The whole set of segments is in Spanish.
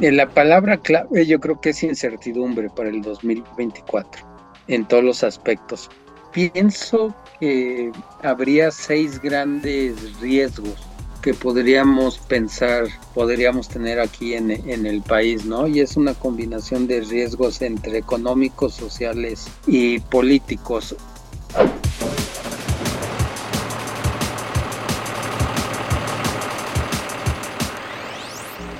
La palabra clave yo creo que es incertidumbre para el 2024 en todos los aspectos. Pienso que habría seis grandes riesgos que podríamos pensar, podríamos tener aquí en, en, el país, ¿no? Y es una combinación de riesgos entre económicos, sociales y políticos.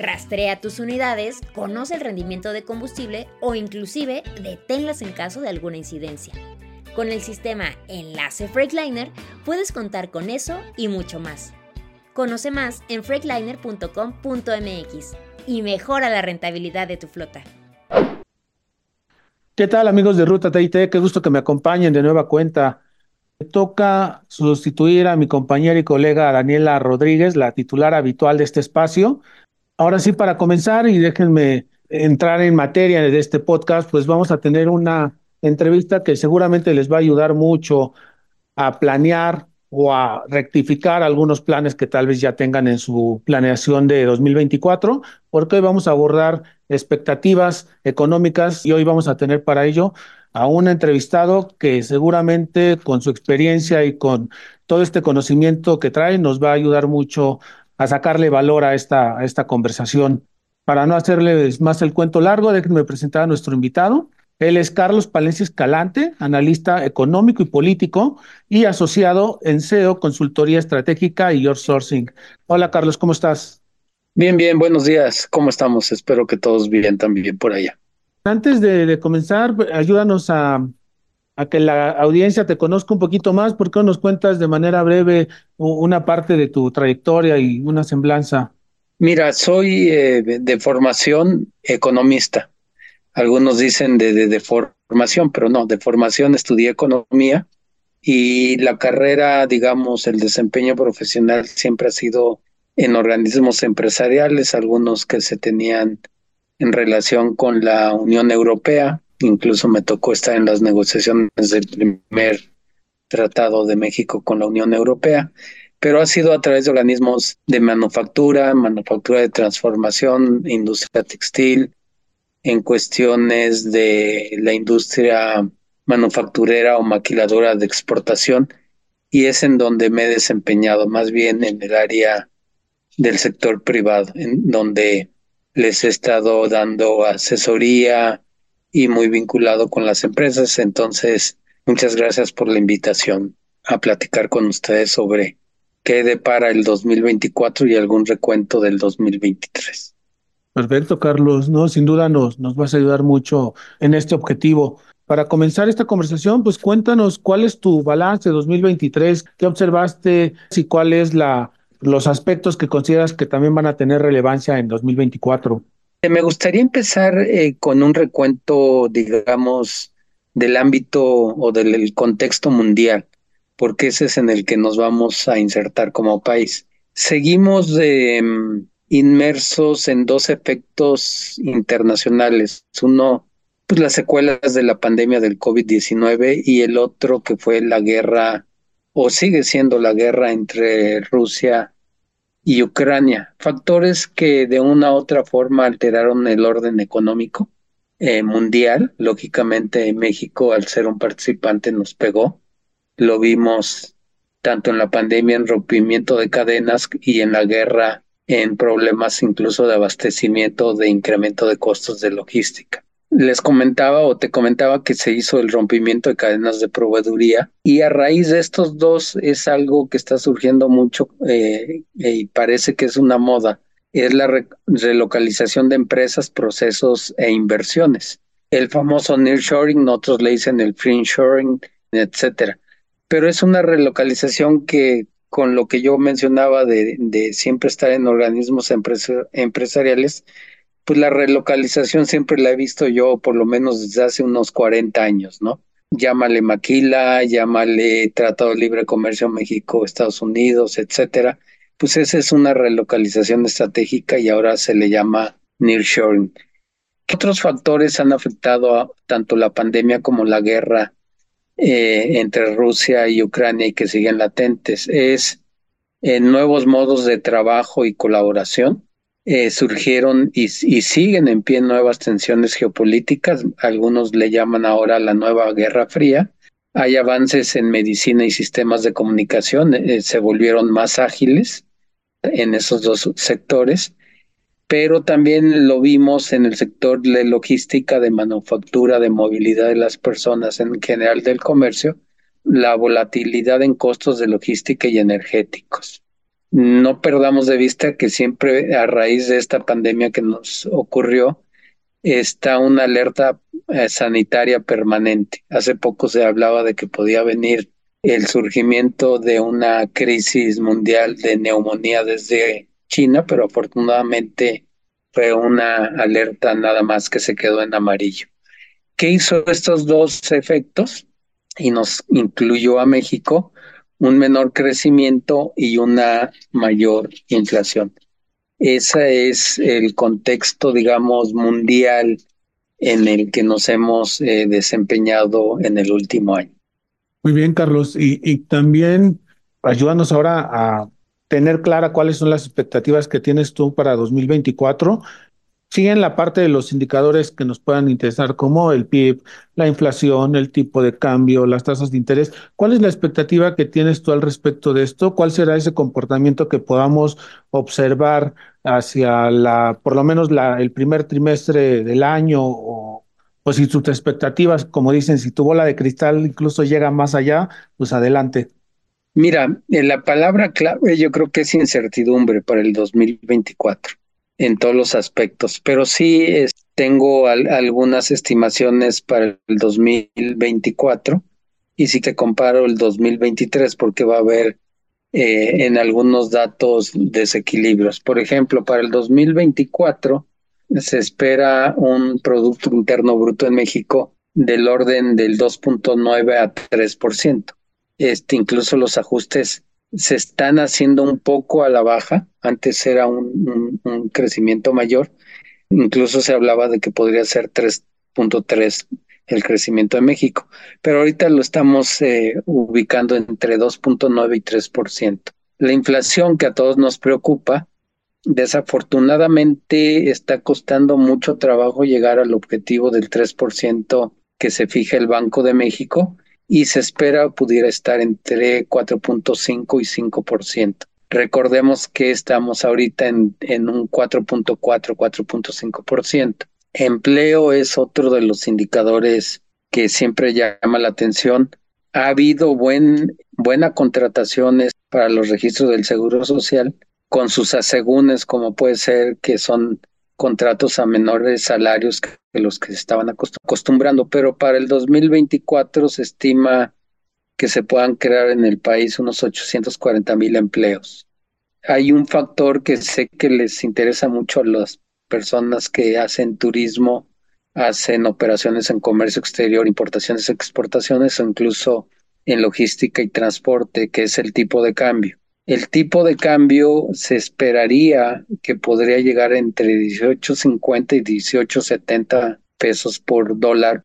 Rastrea tus unidades, conoce el rendimiento de combustible o inclusive deténlas en caso de alguna incidencia. Con el sistema Enlace Freightliner puedes contar con eso y mucho más. Conoce más en freightliner.com.mx y mejora la rentabilidad de tu flota. ¿Qué tal amigos de Ruta TIT? Qué gusto que me acompañen de nueva cuenta. Me toca sustituir a mi compañera y colega Daniela Rodríguez, la titular habitual de este espacio, Ahora sí, para comenzar y déjenme entrar en materia de este podcast, pues vamos a tener una entrevista que seguramente les va a ayudar mucho a planear o a rectificar algunos planes que tal vez ya tengan en su planeación de 2024, porque hoy vamos a abordar expectativas económicas y hoy vamos a tener para ello a un entrevistado que seguramente con su experiencia y con todo este conocimiento que trae nos va a ayudar mucho a sacarle valor a esta, a esta conversación. Para no hacerles más el cuento largo, déjenme presentar a nuestro invitado. Él es Carlos Palencia Escalante, analista económico y político y asociado en SEO, Consultoría Estratégica y Your Sourcing. Hola Carlos, ¿cómo estás? Bien, bien, buenos días. ¿Cómo estamos? Espero que todos bien también por allá. Antes de comenzar, ayúdanos a, a que la audiencia te conozca un poquito más, ¿por qué nos cuentas de manera breve una parte de tu trayectoria y una semblanza? Mira, soy eh, de formación economista. Algunos dicen de, de, de, formación, pero no, de formación estudié economía y la carrera, digamos, el desempeño profesional siempre ha sido en organismos empresariales, algunos que se tenían en relación con la Unión Europea, Incluso me tocó estar en las negociaciones del primer tratado de México con la Unión Europea, pero ha sido a través de organismos de manufactura, manufactura de transformación, industria textil, en cuestiones de la industria manufacturera o maquiladora de exportación, y es en donde me he desempeñado, más bien en el área del sector privado, en donde les he estado dando asesoría, y muy vinculado con las empresas. Entonces, muchas gracias por la invitación a platicar con ustedes sobre qué depara el 2024 y algún recuento del 2023. Perfecto, Carlos. No, sin duda nos, nos vas a ayudar mucho en este objetivo. Para comenzar esta conversación, pues cuéntanos cuál es tu balance de 2023, qué observaste y cuáles la los aspectos que consideras que también van a tener relevancia en 2024. Me gustaría empezar eh, con un recuento, digamos, del ámbito o del contexto mundial, porque ese es en el que nos vamos a insertar como país. Seguimos em, inmersos en dos efectos internacionales. Uno, pues las secuelas de la pandemia del COVID-19 y el otro que fue la guerra, o sigue siendo la guerra entre Rusia y Ucrania, factores que de una u otra forma alteraron el orden económico eh, mundial. Lógicamente México, al ser un participante, nos pegó. Lo vimos tanto en la pandemia en rompimiento de cadenas y en la guerra en problemas incluso de abastecimiento, de incremento de costos de logística les comentaba o te comentaba que se hizo el rompimiento de cadenas de proveeduría y a raíz de estos dos es algo que está surgiendo mucho eh, y parece que es una moda, es la relocalización de empresas, procesos e inversiones. El famoso nearshoring, otros le dicen el friendshoring, etcétera. Pero es una relocalización que con lo que yo mencionaba de, de siempre estar en organismos empresariales, pues la relocalización siempre la he visto yo por lo menos desde hace unos 40 años, ¿no? Llámale maquila, llámale Tratado de Libre Comercio México, Estados Unidos, etcétera. Pues esa es una relocalización estratégica y ahora se le llama nearshoring. ¿Qué otros factores han afectado a tanto la pandemia como la guerra eh, entre Rusia y Ucrania y que siguen latentes? Es eh, nuevos modos de trabajo y colaboración. Eh, surgieron y, y, siguen en pie nuevas tensiones geopolíticas, algunos le llaman ahora la nueva Guerra Fría. Hay avances en medicina y sistemas de comunicación, se volvieron más ágiles en esos dos sectores pero también lo vimos en el sector de logística, de manufactura, de movilidad de las personas, en general del comercio, la volatilidad en costos de logística y energéticos. No perdamos de vista que siempre a raíz de esta pandemia que nos ocurrió, está una alerta eh, sanitaria permanente. Hace poco se hablaba de que podía venir el surgimiento de una crisis mundial de neumonía desde China, pero afortunadamente fue una alerta nada más que se quedó en amarillo. ¿Qué hizo estos dos efectos? Y nos incluyó a México un menor crecimiento y una mayor inflación. Ese es el contexto, digamos, mundial en el que nos hemos eh, desempeñado en el último año. Muy bien, Carlos. Y, y también ayúdanos ahora a tener clara cuáles son las expectativas que tienes tú para 2024. Sí, en la parte de los indicadores que nos puedan interesar, como el PIB, la inflación, el tipo de cambio, las tasas de interés. ¿Cuál es la expectativa que tienes tú al respecto de esto? ¿Cuál será ese comportamiento que podamos observar hacia la, por lo menos la, el primer trimestre del año? O, pues si tus expectativas, como dicen, si tu bola de cristal incluso llega más allá, pues adelante. Mira, eh, la palabra clave yo creo que es incertidumbre para el 2024 en todos los aspectos, pero sí tengo algunas estimaciones para el 2024 y si te comparo el 2023 porque va a haber eh, en algunos datos desequilibrios. Por ejemplo, para el 2024 se espera un Producto Interno Bruto en México del orden del 2.9 a 3% este, incluso los ajustes se están haciendo un poco a la baja. Antes era un, crecimiento mayor. Incluso se hablaba de que podría ser 3.3 el crecimiento de México, pero ahorita lo estamos eh, ubicando entre 2.9 y 3%. La inflación que a todos nos preocupa, desafortunadamente está costando mucho trabajo llegar al objetivo del 3% que se fija el Banco de México y se espera pudiera estar entre 4.5 y 5%. Recordemos que estamos ahorita en, en un 4.4, 4.5%. Empleo es otro de los indicadores que siempre llama la atención. Ha habido buen, buena contrataciones para los registros del Seguro Social con sus asegúnes, como puede ser que son contratos a menores salarios que los que se estaban acostumbrando, pero para el 2024 se estima que se puedan crear en el país unos 840 mil empleos. Hay un factor que sé que les interesa mucho a las personas que hacen turismo, hacen operaciones en comercio exterior, importaciones, exportaciones o incluso en logística y transporte, que es el tipo de cambio. El tipo de cambio se esperaría que podría llegar entre 18.50 y 18.70 pesos por dólar.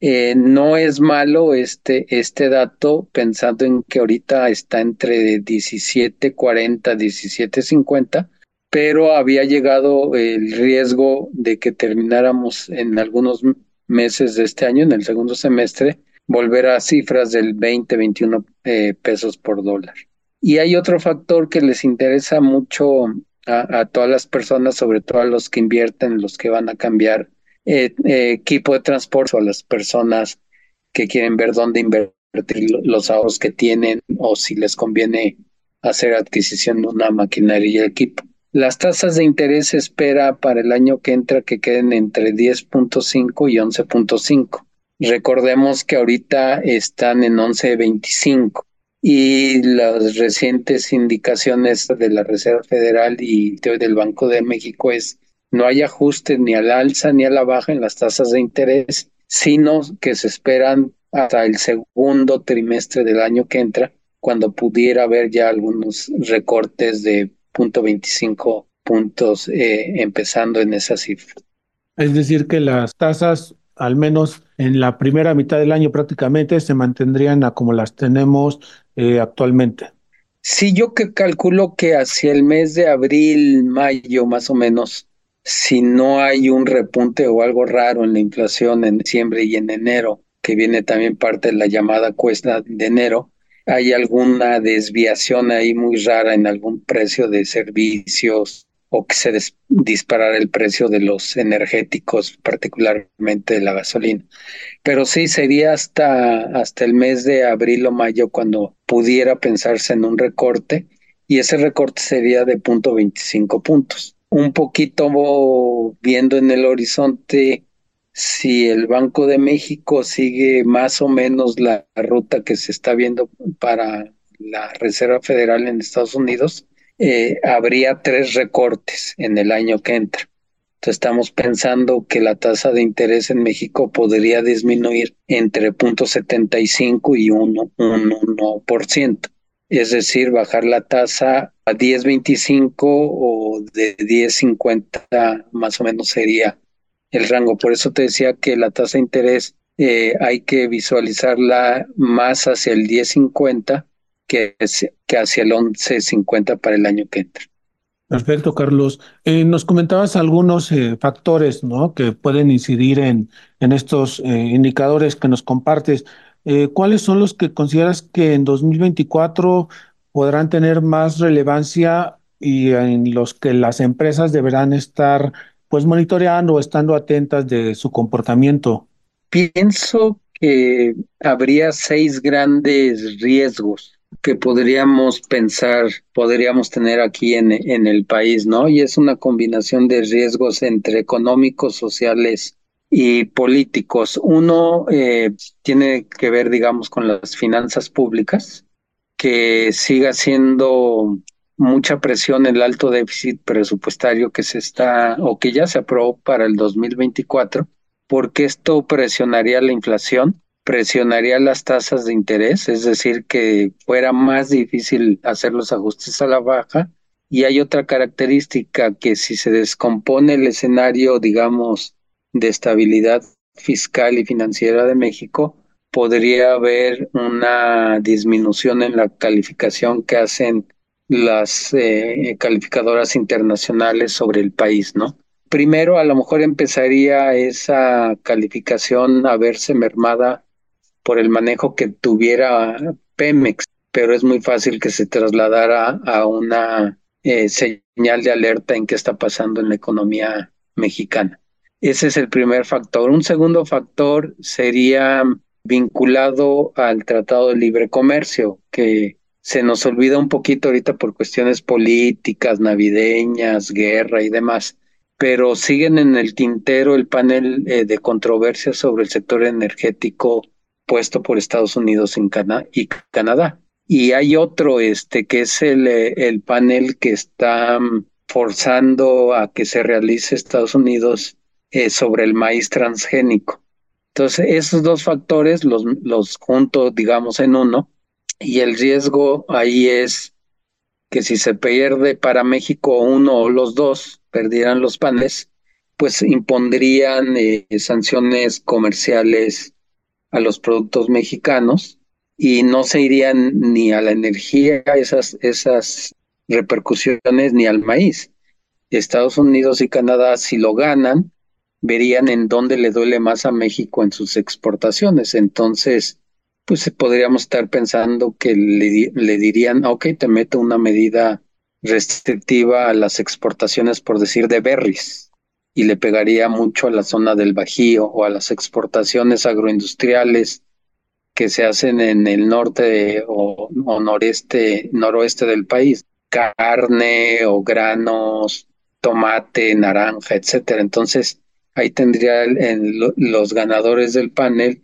Eh, no es malo este, este dato pensando en que ahorita está entre 17.40, 17.50, pero había llegado el riesgo de que termináramos en algunos meses de este año, en el segundo semestre, volver a cifras del 20, 21 eh, pesos por dólar. Y hay otro factor que les interesa mucho a, todas las personas, sobre todo a los que invierten, los que van a cambiar eh, eh, equipo de transporte o a las personas que quieren ver dónde invertir los ahorros que tienen o si les conviene hacer adquisición de una maquinaria y equipo. Las tasas de interés espera para el año que entra que queden entre 10.5 y 11.5. Recordemos que ahorita están en 11.25 y las recientes indicaciones de la Reserva Federal y del Banco de México es no hay ajuste ni al alza ni a la baja en las tasas de interés, sino que se esperan hasta el segundo trimestre del año que entra, cuando pudiera haber ya algunos recortes de 0.25 puntos eh, empezando en esa cifra. Es decir, que las tasas, al menos en la primera mitad del año prácticamente, se mantendrían a como las tenemos eh, actualmente. Sí, yo que calculo que hacia el mes de abril, mayo más o menos, si no hay un repunte o algo raro en la inflación en diciembre y en enero, que viene también parte de la llamada cuesta de enero, hay alguna desviación ahí muy rara en algún precio de servicios o que se disparara el precio de los energéticos, particularmente de la gasolina. Pero sí sería hasta, hasta el mes de abril o mayo cuando pudiera pensarse en un recorte y ese recorte sería de punto 25 puntos. Un poquito viendo en el horizonte si el Banco de México sigue más o menos la ruta que se está viendo para la Reserva Federal en Estados Unidos, eh, habría tres recortes en el año que entra. Entonces estamos pensando que la tasa de interés en México podría disminuir entre 0.75 y 1%, 1%. Es decir, bajar la tasa a 10.25 o de 10.50 más o menos sería el rango. Por eso te decía que la tasa de interés eh, hay que visualizarla más hacia el 10.50 que, que hacia el 11.50 para el año que entra. Perfecto, Carlos. Eh, nos comentabas algunos eh, factores ¿no? que pueden incidir en, en estos eh, indicadores que nos compartes. ¿Cuáles son los que consideras que en 2024 podrán tener más relevancia y en los que las empresas deberán estar pues monitoreando o estando atentas de su comportamiento? Pienso que habría seis grandes riesgos que podríamos pensar, podríamos tener aquí en, en el país, ¿no? Y es una combinación de riesgos entre económicos, sociales y políticos. Uno eh, tiene que ver, digamos, con las finanzas públicas, que siga siendo mucha presión el alto déficit presupuestario que se está o que ya se aprobó para el 2024, porque esto presionaría la inflación presionaría las tasas de interés, es decir, que fuera más difícil hacer los ajustes a la baja. Y hay otra característica que si se descompone el escenario, digamos, de estabilidad fiscal y financiera de México, podría haber una disminución en la calificación que hacen las eh, calificadoras internacionales sobre el país, ¿no? Primero, a lo mejor empezaría esa calificación a verse mermada por el manejo que tuviera Pemex, pero es muy fácil que se trasladara a una eh, señal de alerta en qué está pasando en la economía mexicana. Ese es el primer factor. Un segundo factor sería vinculado al Tratado de Libre Comercio, que se nos olvida un poquito ahorita por cuestiones políticas, navideñas, guerra y demás, pero siguen en el tintero el panel eh, de controversia sobre el sector energético puesto por Estados Unidos en y Canadá. Y hay otro, este, que es el, eh, el panel que está mm, forzando a que se realice Estados Unidos eh, sobre el maíz transgénico. Entonces, esos dos factores los, los junto, digamos, en uno, y el riesgo ahí es que si se pierde para México uno o los dos, perdieran los paneles, pues impondrían eh, sanciones comerciales a los productos mexicanos y no se irían ni a la energía esas, esas repercusiones ni al maíz. Estados Unidos y Canadá, si lo ganan, verían en dónde le duele más a México en sus exportaciones. Entonces, pues podríamos estar pensando que le, le dirían, ok, te meto una medida restrictiva a las exportaciones, por decir, de berries y le pegaría mucho a la zona del Bajío o a las exportaciones agroindustriales que se hacen en el norte o, noreste, noroeste del país, carne o granos, tomate, naranja, etcétera. Entonces, ahí tendría los ganadores del panel,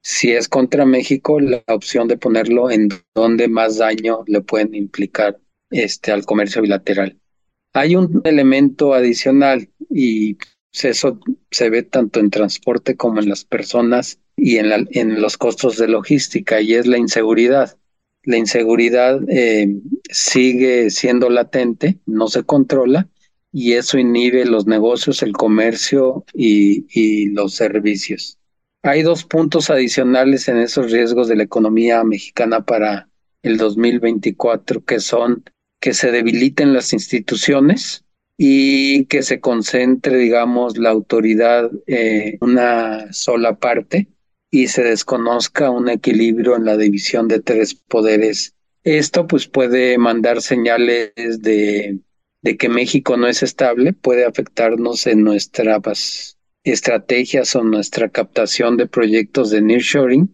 si es contra México, la opción de ponerlo en donde más daño le pueden implicar este al comercio bilateral. Hay un elemento adicional y pues, eso se ve tanto en transporte como en las personas y en, en los costos de logística y es la inseguridad. La inseguridad eh, sigue siendo latente, no se controla y eso inhibe los negocios, el comercio y los servicios. Hay dos puntos adicionales en esos riesgos de la economía mexicana para el 2024, que son que se debiliten las instituciones y que se concentre, digamos, la autoridad en una sola parte y se desconozca un equilibrio en la división de tres poderes. Esto pues puede mandar señales de, de que México no es estable, puede afectarnos en nuestras estrategias o nuestra captación de proyectos de nearshoring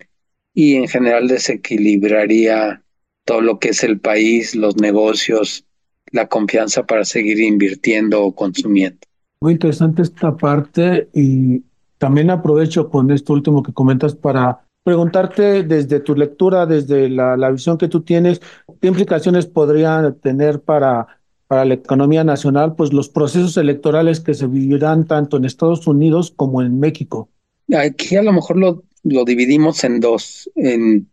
y en general desequilibraría todo lo que es el país, los negocios, la confianza para seguir invirtiendo o consumiendo. Muy interesante esta parte y también aprovecho con esto último que comentas para preguntarte desde tu lectura, desde la, la visión que tú tienes, qué implicaciones podrían tener para, para la economía nacional, pues los procesos electorales que se vivirán tanto en Estados Unidos como en México. Aquí a lo mejor lo, lo dividimos en dos, en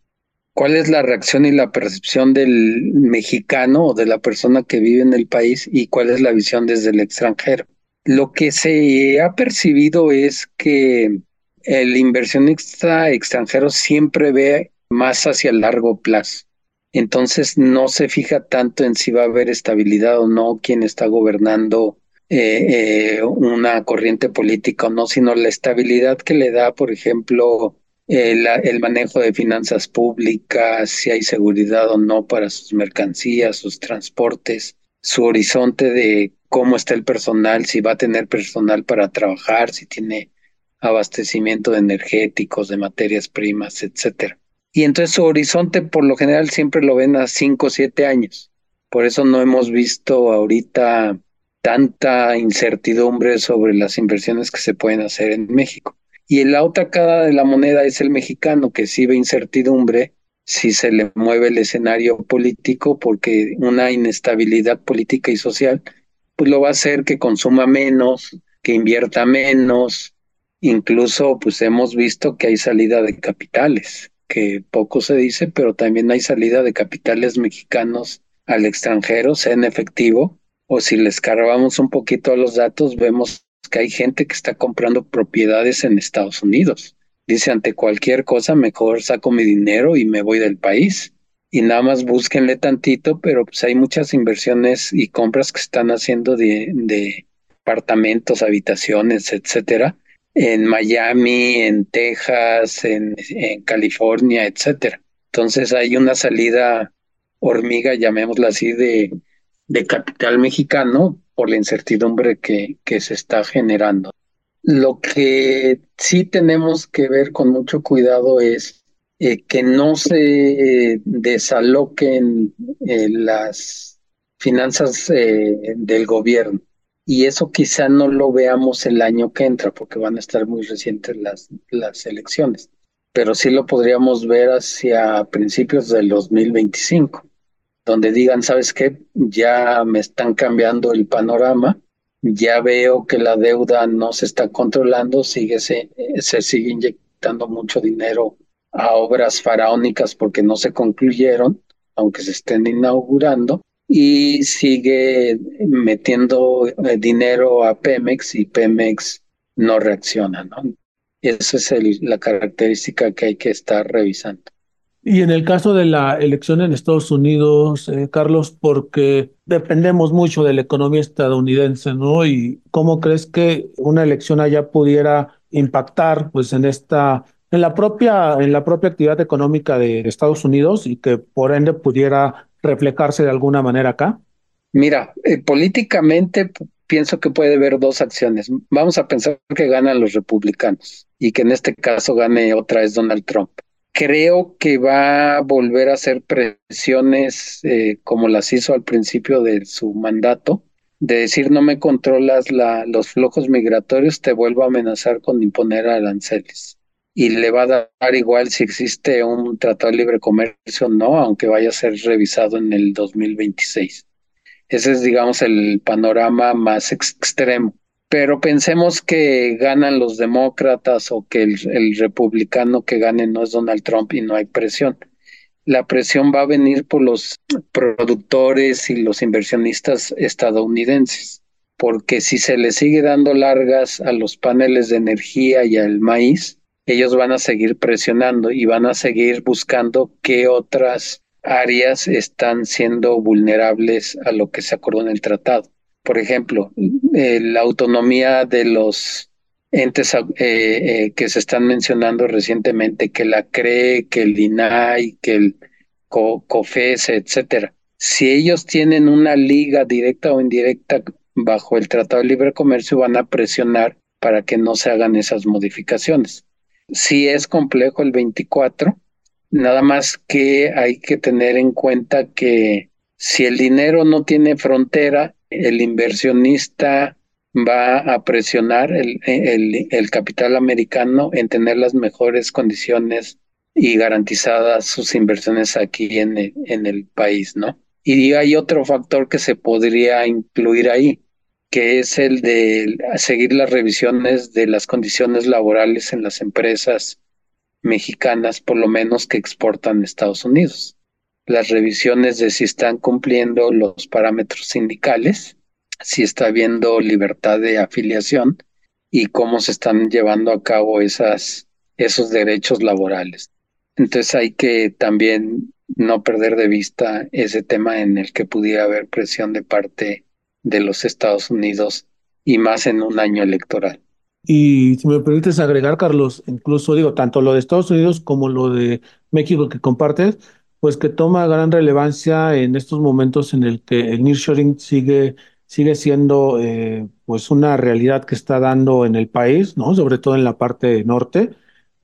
cuál es la reacción y la percepción del mexicano o de la persona que vive en el país y cuál es la visión desde el extranjero. Lo que se ha percibido es que el inversionista extranjero siempre ve más hacia el largo plazo. Entonces no se fija tanto en si va a haber estabilidad o no, quién está gobernando eh, eh, una corriente política o no, sino la estabilidad que le da, por ejemplo, el, manejo de finanzas públicas, si hay seguridad o no para sus mercancías, sus transportes, su horizonte de cómo está el personal, si va a tener personal para trabajar, si tiene abastecimiento de energéticos, de materias primas, etcétera. Y entonces su horizonte por lo general siempre lo ven a cinco o siete años. Por eso no hemos visto ahorita tanta incertidumbre sobre las inversiones que se pueden hacer en México. Y la otra cara de la moneda es el mexicano, que sí ve incertidumbre si se le mueve el escenario político, porque una inestabilidad política y social pues lo va a hacer que consuma menos, que invierta menos. Incluso pues hemos visto que hay salida de capitales, que poco se dice, pero también hay salida de capitales mexicanos al extranjero, sea en efectivo, o si les cargamos un poquito a los datos, vemos que hay gente que está comprando propiedades en Estados Unidos. Dice, ante cualquier cosa, mejor saco mi dinero y me voy del país y nada más búsquenle tantito, pero pues hay muchas inversiones y compras que están haciendo de, de apartamentos, habitaciones, etcétera, en Miami, en Texas, en, en California, etcétera. Entonces hay una salida hormiga, llamémosla así, de, de capital mexicano por la incertidumbre que, se está generando. Lo que sí tenemos que ver con mucho cuidado es eh, que no se desaloquen eh, las finanzas eh, del gobierno. Y eso quizá no lo veamos el año que entra, porque van a estar muy recientes las, las elecciones, pero sí lo podríamos ver hacia principios del 2025, donde digan, ¿sabes qué? Ya me están cambiando el panorama, ya veo que la deuda no se está controlando, sigue, se, se sigue inyectando mucho dinero a obras faraónicas porque no se concluyeron, aunque se estén inaugurando, y sigue metiendo eh, dinero a Pemex y Pemex no reacciona, ¿no? Esa es la característica que hay que estar revisando. Y en el caso de la elección en Estados Unidos, eh, Carlos, porque dependemos mucho de la economía estadounidense, ¿no? ¿Y cómo crees que una elección allá pudiera impactar, pues, en esta en la propia, en la propia actividad económica de Estados Unidos y que por ende pudiera reflejarse de alguna manera acá? Mira, eh, políticamente pienso que puede haber dos acciones. Vamos a pensar que ganan los republicanos y que en este caso gane otra vez Donald Trump. Creo que va a volver a hacer presiones eh, como las hizo al principio de su mandato, de decir no me controlas la, los flujos migratorios, te vuelvo a amenazar con imponer aranceles y le va a dar igual si existe un tratado de libre comercio o no, aunque vaya a ser revisado en el 2026. Ese es, digamos, el panorama más extremo. Pero pensemos que ganan los demócratas o que el, republicano que gane no es Donald Trump y no hay presión. La presión va a venir por los productores y los inversionistas estadounidenses, porque si se le sigue dando largas a los paneles de energía y al maíz, ellos van a seguir presionando y van a seguir buscando qué otras áreas están siendo vulnerables a lo que se acordó en el tratado por ejemplo, eh, la autonomía de los entes eh, eh, que se están mencionando recientemente, que la CRE, que el INAI, que el COFES, etcétera. Si ellos tienen una liga directa o indirecta bajo el Tratado de Libre Comercio, van a presionar para que no se hagan esas modificaciones. Si es complejo el 24, nada más que hay que tener en cuenta que si el dinero no tiene frontera, el inversionista va a presionar el, el, capital americano en tener las mejores condiciones y garantizadas sus inversiones aquí en el, en el país, ¿no? Y hay otro factor que se podría incluir ahí, que es el de seguir las revisiones de las condiciones laborales en las empresas mexicanas, por lo menos que exportan a Estados Unidos las revisiones de si están cumpliendo los parámetros sindicales, si está habiendo libertad de afiliación y cómo se están llevando a cabo esas, esos derechos laborales. Entonces hay que también no perder de vista ese tema en el que pudiera haber presión de parte de los Estados Unidos y más en un año electoral. Y si me permites agregar, Carlos, incluso digo, tanto lo de Estados Unidos como lo de México que compartes, pues que toma gran relevancia en estos momentos en el que el nearshoring sigue, sigue siendo eh, pues una realidad que está dando en el país, ¿no? Sobre todo en la parte norte,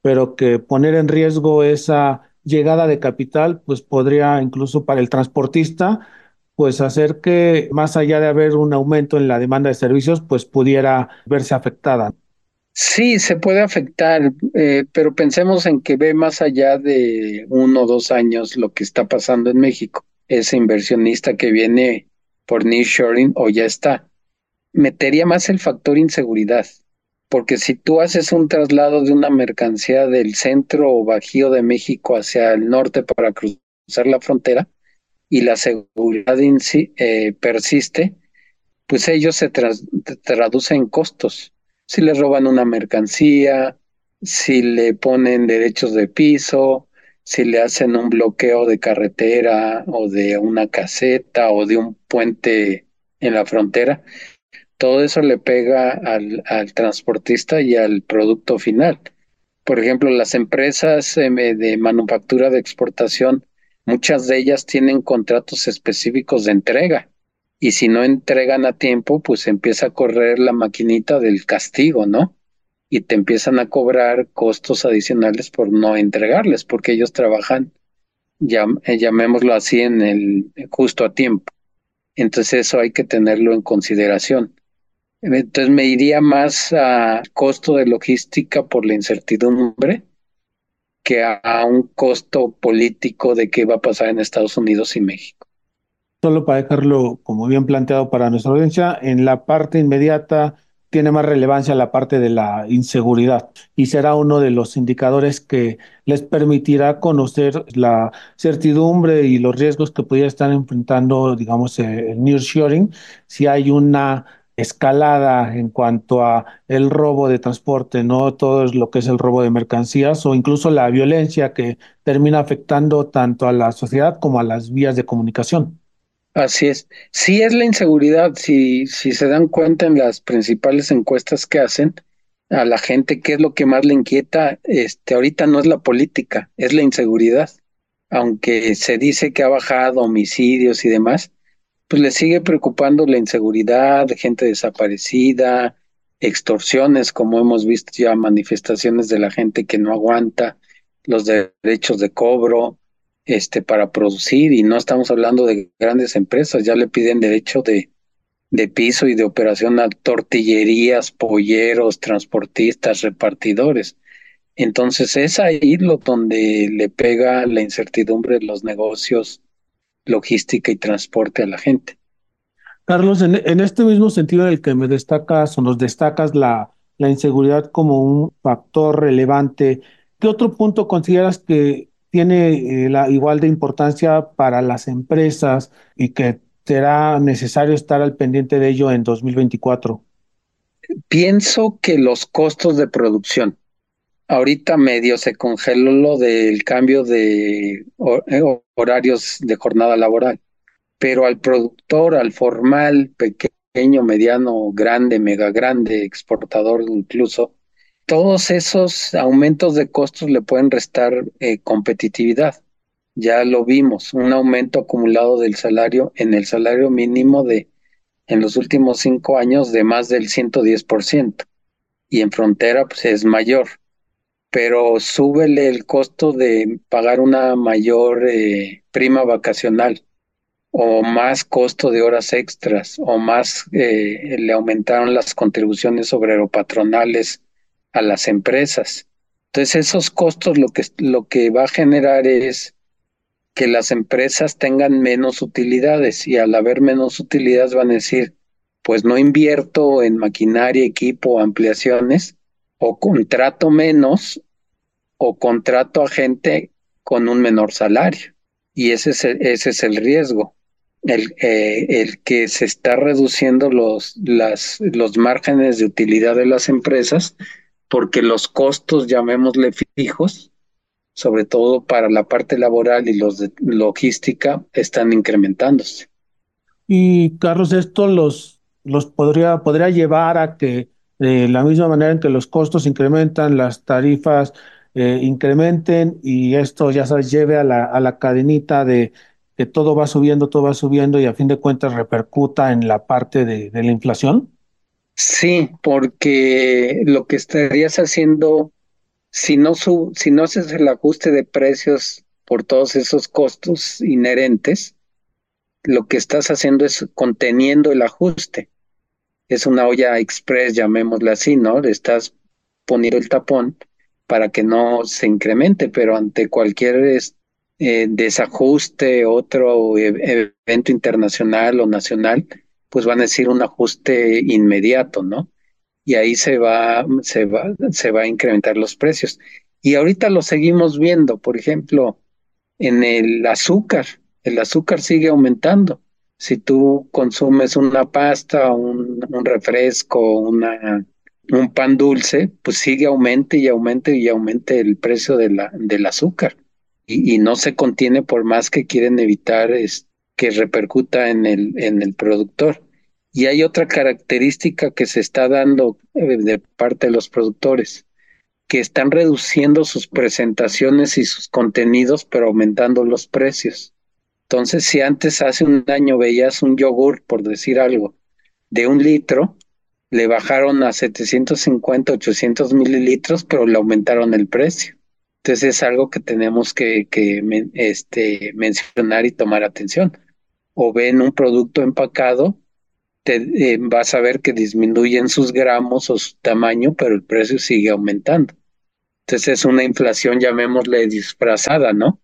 pero que poner en riesgo esa llegada de capital, pues podría incluso para el transportista, pues hacer que más allá de haber un aumento en la demanda de servicios, pues pudiera verse afectada. Sí, se puede afectar, eh, pero pensemos en que ve más allá de uno o dos años lo que está pasando en México. Ese inversionista que viene por nearshoring o ya está. Metería más el factor inseguridad, porque si tú haces un traslado de una mercancía del centro o bajío de México hacia el norte para cruzar la frontera y la seguridad eh, persiste, pues ellos se traducen en costos si le roban una mercancía, si le ponen derechos de piso, si le hacen un bloqueo de carretera o de una caseta o de un puente en la frontera, todo eso le pega al, al transportista y al producto final. Por ejemplo, las empresas em, de manufactura de exportación, muchas de ellas tienen contratos específicos de entrega y si no entregan a tiempo, pues empieza a correr la maquinita del castigo, ¿no? Y te empiezan a cobrar costos adicionales por no entregarles, porque ellos trabajan, eh, llamémoslo así, en el justo a tiempo. Entonces eso hay que tenerlo en consideración. Entonces me iría más a costo de logística por la incertidumbre que a un costo político de qué va a pasar en Estados Unidos y México solo para dejarlo como bien planteado para nuestra audiencia, en la parte inmediata tiene más relevancia la parte de la inseguridad y será uno de los indicadores que les permitirá conocer la certidumbre y los riesgos que pudiera estar enfrentando, digamos, eh, el nearshoring, si hay una escalada en cuanto a el robo de transporte, no todo es lo que es el robo de mercancías o incluso la violencia que termina afectando tanto a la sociedad como a las vías de comunicación. Así es. Sí es la inseguridad. Si, si se dan cuenta en las principales encuestas que hacen a la gente, qué es lo que más le inquieta, este, ahorita no es la política, es la inseguridad. Aunque se dice que ha bajado homicidios y demás, pues le sigue preocupando la inseguridad, gente desaparecida, extorsiones, como hemos visto ya manifestaciones de la gente que no aguanta, los derechos de cobro, este, para producir y no estamos hablando de grandes empresas, ya le piden derecho de, de piso y de operación a tortillerías, polleros, transportistas, repartidores. Entonces es ahí lo donde le pega la incertidumbre de los negocios, logística y transporte a la gente. Carlos, en, en, este mismo sentido en el que me destacas o nos destacas la, la inseguridad como un factor relevante, ¿qué otro punto consideras que tiene eh, la igual de importancia para las empresas y que será necesario estar al pendiente de ello en 2024? Pienso que los costos de producción. Ahorita medio se congeló lo del cambio de eh, horarios de jornada laboral pero al productor, al formal, pequeño, mediano, grande, mega grande, exportador incluso, todos esos aumentos de costos le pueden restar eh, competitividad. Ya lo vimos, un aumento acumulado del salario en el salario mínimo de en los últimos cinco años de más del 110%. Y en frontera pues es mayor. Pero súbele el costo de pagar una mayor eh, prima vacacional o más costo de horas extras o más eh, le aumentaron las contribuciones obrero-patronales a las empresas. Entonces esos costos lo que, lo que va a generar es que las empresas tengan menos utilidades y al haber menos utilidades van a decir, pues no invierto en maquinaria, equipo, ampliaciones o contrato menos o contrato a gente con un menor salario. Y ese es ese es el riesgo el, eh, el que se está reduciendo los, las, los márgenes de utilidad de las empresas porque los costos, llamémosle fijos, sobre todo para la parte laboral y los de logística, están incrementándose. Y Carlos, esto los, los podría, podría llevar a que de la misma manera en que los costos incrementan, las tarifas eh, incrementen y esto ya se lleve a la, a la cadenita de que todo va subiendo, todo va subiendo y a fin de cuentas repercuta en la parte de, la inflación? Sí, porque lo que estarías haciendo, si no, si no haces el ajuste de precios por todos esos costos inherentes, lo que estás haciendo es conteniendo el ajuste. Es una olla express, llamémosla así, ¿no? Le estás poniendo el tapón para que no se incremente, pero ante cualquier eh, desajuste, otro e-, evento internacional o nacional, pues van a decir un ajuste inmediato, ¿no? Y ahí se va, se va, se va a incrementar los precios. Y ahorita lo seguimos viendo, por ejemplo, en el azúcar, el azúcar sigue aumentando. Si tú consumes una pasta, un, un refresco, una, un pan dulce, pues sigue aumente y aumente y aumente el precio la, del azúcar y, no se contiene por más que quieren evitar es, que repercuta en el, en el productor. Y hay otra característica que se está dando eh, de parte de los productores, que están reduciendo sus presentaciones y sus contenidos, pero aumentando los precios. Entonces, si antes hace un año veías un yogur, por decir algo, de un litro, le bajaron a 750, 800 mililitros, pero le aumentaron el precio. Entonces es algo que tenemos que, este, mencionar y tomar atención. O ven un producto empacado, te, eh, vas a ver que disminuyen sus gramos o su tamaño, pero el precio sigue aumentando. Entonces es una inflación, llamémosle disfrazada, ¿no?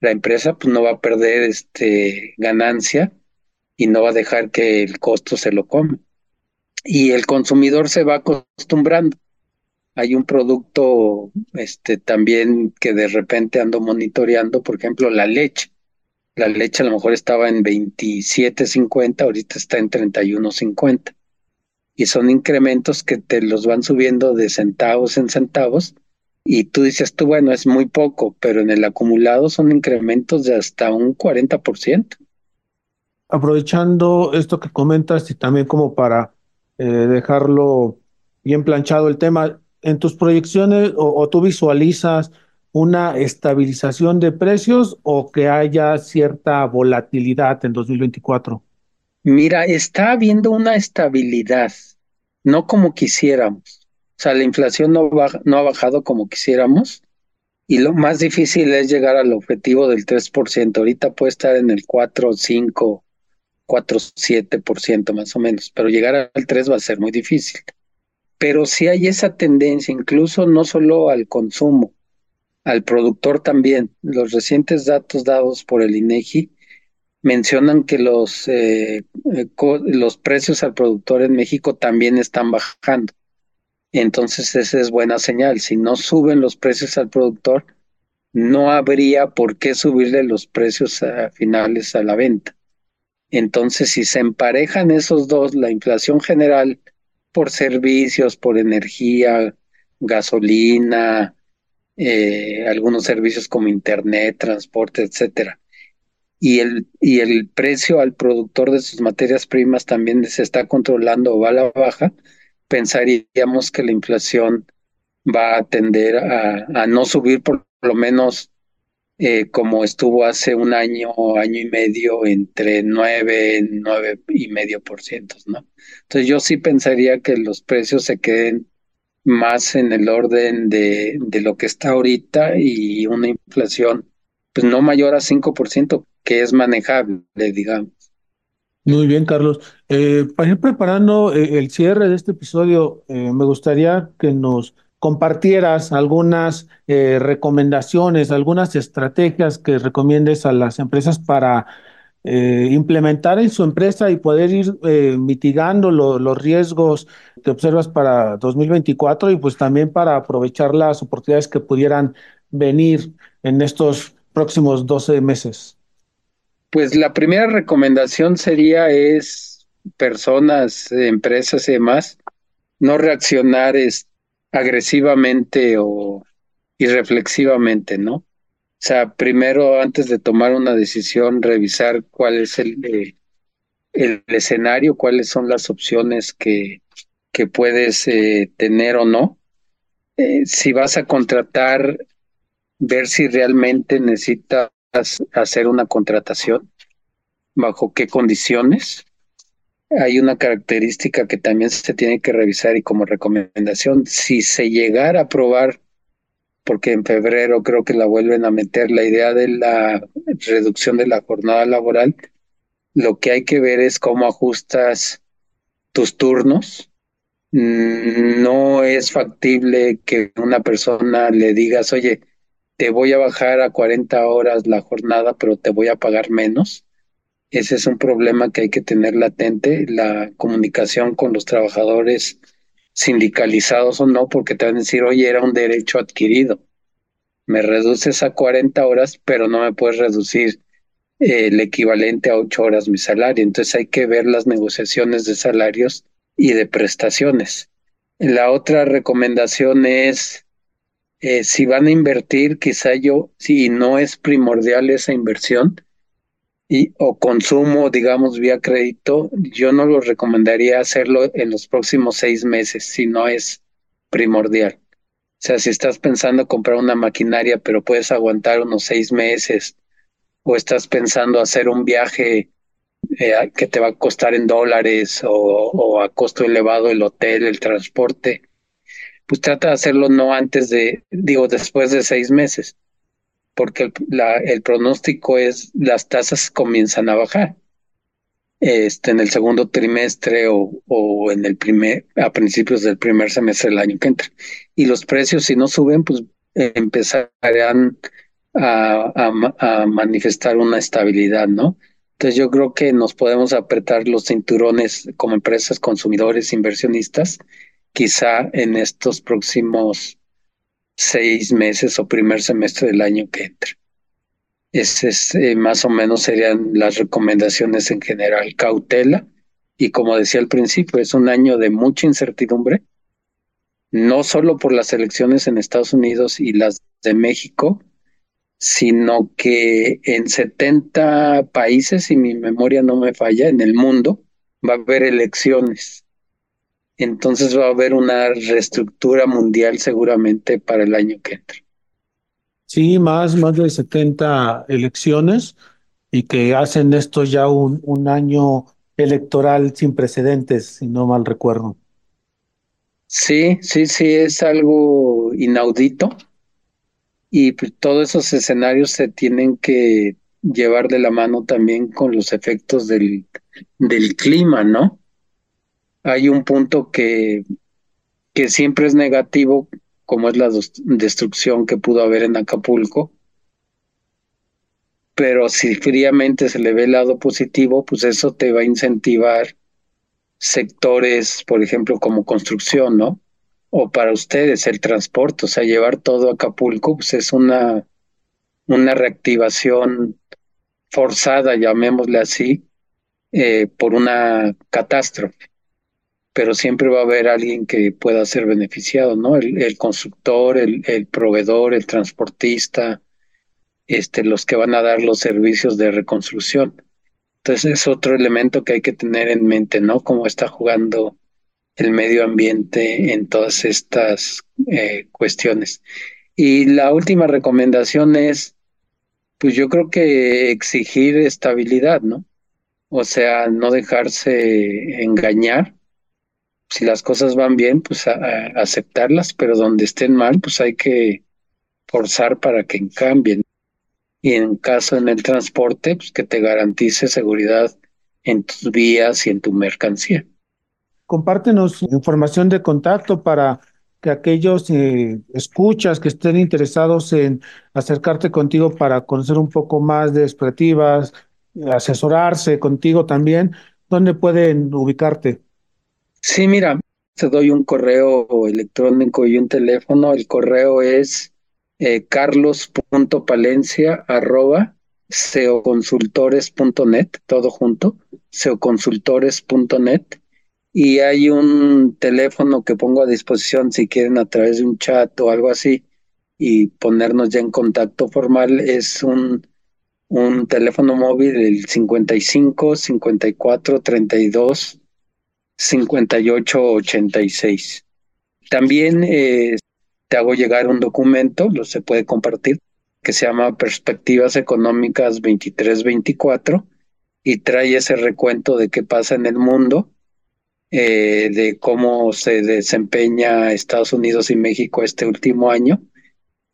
La empresa pues, no va a perder este, ganancia y no va a dejar que el costo se lo come. Y el consumidor se va acostumbrando hay un producto este también que de repente ando monitoreando, por ejemplo, la leche. La leche a lo mejor estaba en 27.50, ahorita está en 31.50. Y son incrementos que te los van subiendo de centavos en centavos. Y tú dices tú, bueno, es muy poco, pero en el acumulado son incrementos de hasta un 40%. Aprovechando esto que comentas y también como para eh, dejarlo bien planchado el tema, en tus proyecciones o, tú visualizas una estabilización de precios o que haya cierta volatilidad en 2024? Mira, está habiendo una estabilidad, no como quisiéramos. O sea, la inflación no, ha bajado como quisiéramos y lo más difícil es llegar al objetivo del 3%. Ahorita puede estar en el 4, 5, 4, 7% más o menos, pero llegar al 3 va a ser muy difícil pero sí hay esa tendencia, incluso no solo al consumo, al productor también. Los recientes datos dados por el INEGI mencionan que los, eh, eh, los precios al productor en México también están bajando. Entonces esa es buena señal. Si no suben los precios al productor, no habría por qué subirle los precios finales a la venta. Entonces, si se emparejan esos dos, la inflación general por servicios, por energía, gasolina, eh, algunos servicios como internet, transporte, etcétera, y el, y el precio al productor de sus materias primas también se está controlando o va a la baja, pensaríamos que la inflación va a tender a, a no subir por lo menos eh, como estuvo hace un año, año y medio, entre 9, 9 y medio por ciento, ¿no? Entonces yo sí pensaría que los precios se queden más en el orden de, de lo que está ahorita y una inflación pues no mayor a 5%, que es manejable, digamos. Muy bien, Carlos. Eh, para ir preparando eh, el cierre de este episodio, me gustaría que nos compartieras algunas eh, recomendaciones, algunas estrategias que recomiendes a las empresas para eh, implementar en su empresa y poder ir eh, mitigando los riesgos que observas para 2024 y pues también para aprovechar las oportunidades que pudieran venir en estos próximos 12 meses. Pues la primera recomendación sería es personas, empresas y demás, no reaccionar este agresivamente o irreflexivamente, ¿no? O sea, primero, antes de tomar una decisión, revisar cuál es el, eh, el escenario, cuáles son las opciones que, que puedes eh, tener o no. Eh, si vas a contratar, ver si realmente necesitas hacer una contratación, bajo qué condiciones, hay una característica que también se tiene que revisar y como recomendación, si se llegara a probar, porque en febrero creo que la vuelven a meter, la idea de la reducción de la jornada laboral, lo que hay que ver es cómo ajustas tus turnos. Mm, no es factible que una persona le digas, oye, te voy a bajar a 40 horas la jornada, pero te voy a pagar menos ese es un problema que hay que tener latente, la comunicación con los trabajadores sindicalizados o no, porque te van a decir, oye, era un derecho adquirido. Me reduces a 40 horas, pero no me puedes reducir eh, el equivalente a 8 horas mi salario. Entonces hay que ver las negociaciones de salarios y de prestaciones. La otra recomendación es, eh, si van a invertir, quizá yo, si no es primordial esa inversión, y, o consumo, digamos, vía crédito, yo no lo recomendaría hacerlo en los próximos seis meses si no es primordial. O sea, si estás pensando comprar una maquinaria, pero puedes aguantar unos seis meses, o estás pensando hacer un viaje eh, que te va a costar en dólares o, o a costo elevado el hotel, el transporte, pues trata de hacerlo no antes de, digo, después de seis meses porque el, la, el pronóstico es las tasas comienzan a bajar este, en el segundo trimestre o, o en el primer, a principios del primer semestre del año que entra. Y los precios, si no suben, pues empezarán a, manifestar una estabilidad, ¿no? Entonces yo creo que nos podemos apretar los cinturones como empresas, consumidores, inversionistas, quizá en estos próximos seis meses o primer semestre del año que entre. Ese es, eh, más o menos serían las recomendaciones en general. Cautela y como decía al principio, es un año de mucha incertidumbre, no solo por las elecciones en Estados Unidos y las de México, sino que en 70 países, si mi memoria no me falla, en el mundo va a haber elecciones entonces va a haber una reestructura mundial seguramente para el año que entra. Sí, más, más de 70 elecciones y que hacen esto ya un, un año electoral sin precedentes, si no mal recuerdo. Sí, sí, sí, es algo inaudito y pues, todos esos escenarios se tienen que llevar de la mano también con los efectos del, del clima, ¿no? Hay un punto que, que siempre es negativo, como es la destrucción que pudo haber en Acapulco, pero si fríamente se le ve el lado positivo, pues eso te va a incentivar sectores, por ejemplo, como construcción, ¿no? O para ustedes el transporte, o sea, llevar todo a Acapulco, pues es una, una reactivación forzada, llamémosle así, eh, por una catástrofe. Pero siempre va a haber alguien que pueda ser beneficiado, ¿no? El, constructor, el, proveedor, el transportista, este, los que van a dar los servicios de reconstrucción. Entonces es otro elemento que hay que tener en mente, ¿no? Cómo está jugando el medio ambiente en todas estas eh, cuestiones. Y la última recomendación es, pues yo creo que exigir estabilidad, ¿no? O sea, no dejarse engañar. Si las cosas van bien, pues aceptarlas, pero donde estén mal, pues hay que forzar para que cambien y en caso en el transporte, pues que te garantice seguridad en tus vías y en tu mercancía. Compártenos información de contacto para que aquellos eh, escuchas que estén interesados en acercarte contigo para conocer un poco más de expectativas, asesorarse contigo también, ¿dónde pueden ubicarte? Sí, mira, te doy un correo electrónico y un teléfono. El correo es eh, carlos.palencia arroba seoconsultores.net, todo junto, seoconsultores.net. Y hay un teléfono que pongo a disposición si quieren a través de un chat o algo así y ponernos ya en contacto formal. Es un, un teléfono móvil, el 55 54 32 58 86. También eh, te hago llegar un documento, lo se puede compartir, que se llama Perspectivas Económicas 23-24 y trae ese recuento de qué pasa en el mundo, eh, de cómo se desempeña Estados Unidos y México este último año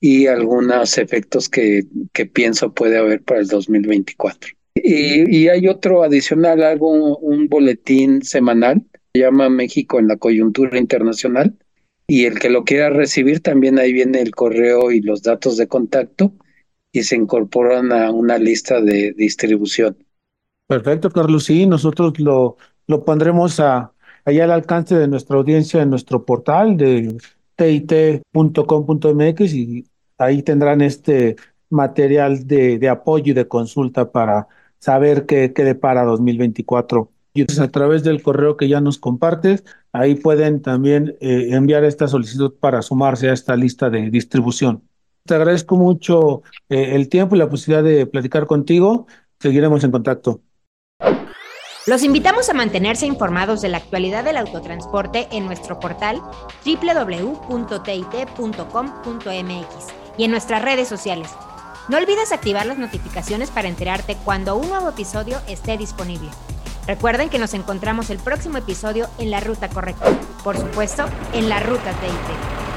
y algunos efectos que, que pienso puede haber para el 2024. Y, y hay otro adicional, algo, un boletín semanal, se llama México en la coyuntura internacional, y el que lo quiera recibir también ahí viene el correo y los datos de contacto y se incorporan a una lista de distribución. Perfecto, Carlos. Sí, nosotros lo, lo pondremos a, allá al alcance de nuestra audiencia en nuestro portal de tit.com.mx y ahí tendrán este material de, de apoyo y de consulta para saber qué, qué depara 2024 y a través del correo que ya nos compartes, ahí pueden también eh, enviar esta solicitud para sumarse a esta lista de distribución. Te agradezco mucho eh, el tiempo y la posibilidad de platicar contigo. Seguiremos en contacto. Los invitamos a mantenerse informados de la actualidad del autotransporte en nuestro portal www.tit.com.mx y en nuestras redes sociales. No olvides activar las notificaciones para enterarte cuando un nuevo episodio esté disponible. Recuerden que nos encontramos el próximo episodio en la ruta correcta, por supuesto, en la ruta TIT.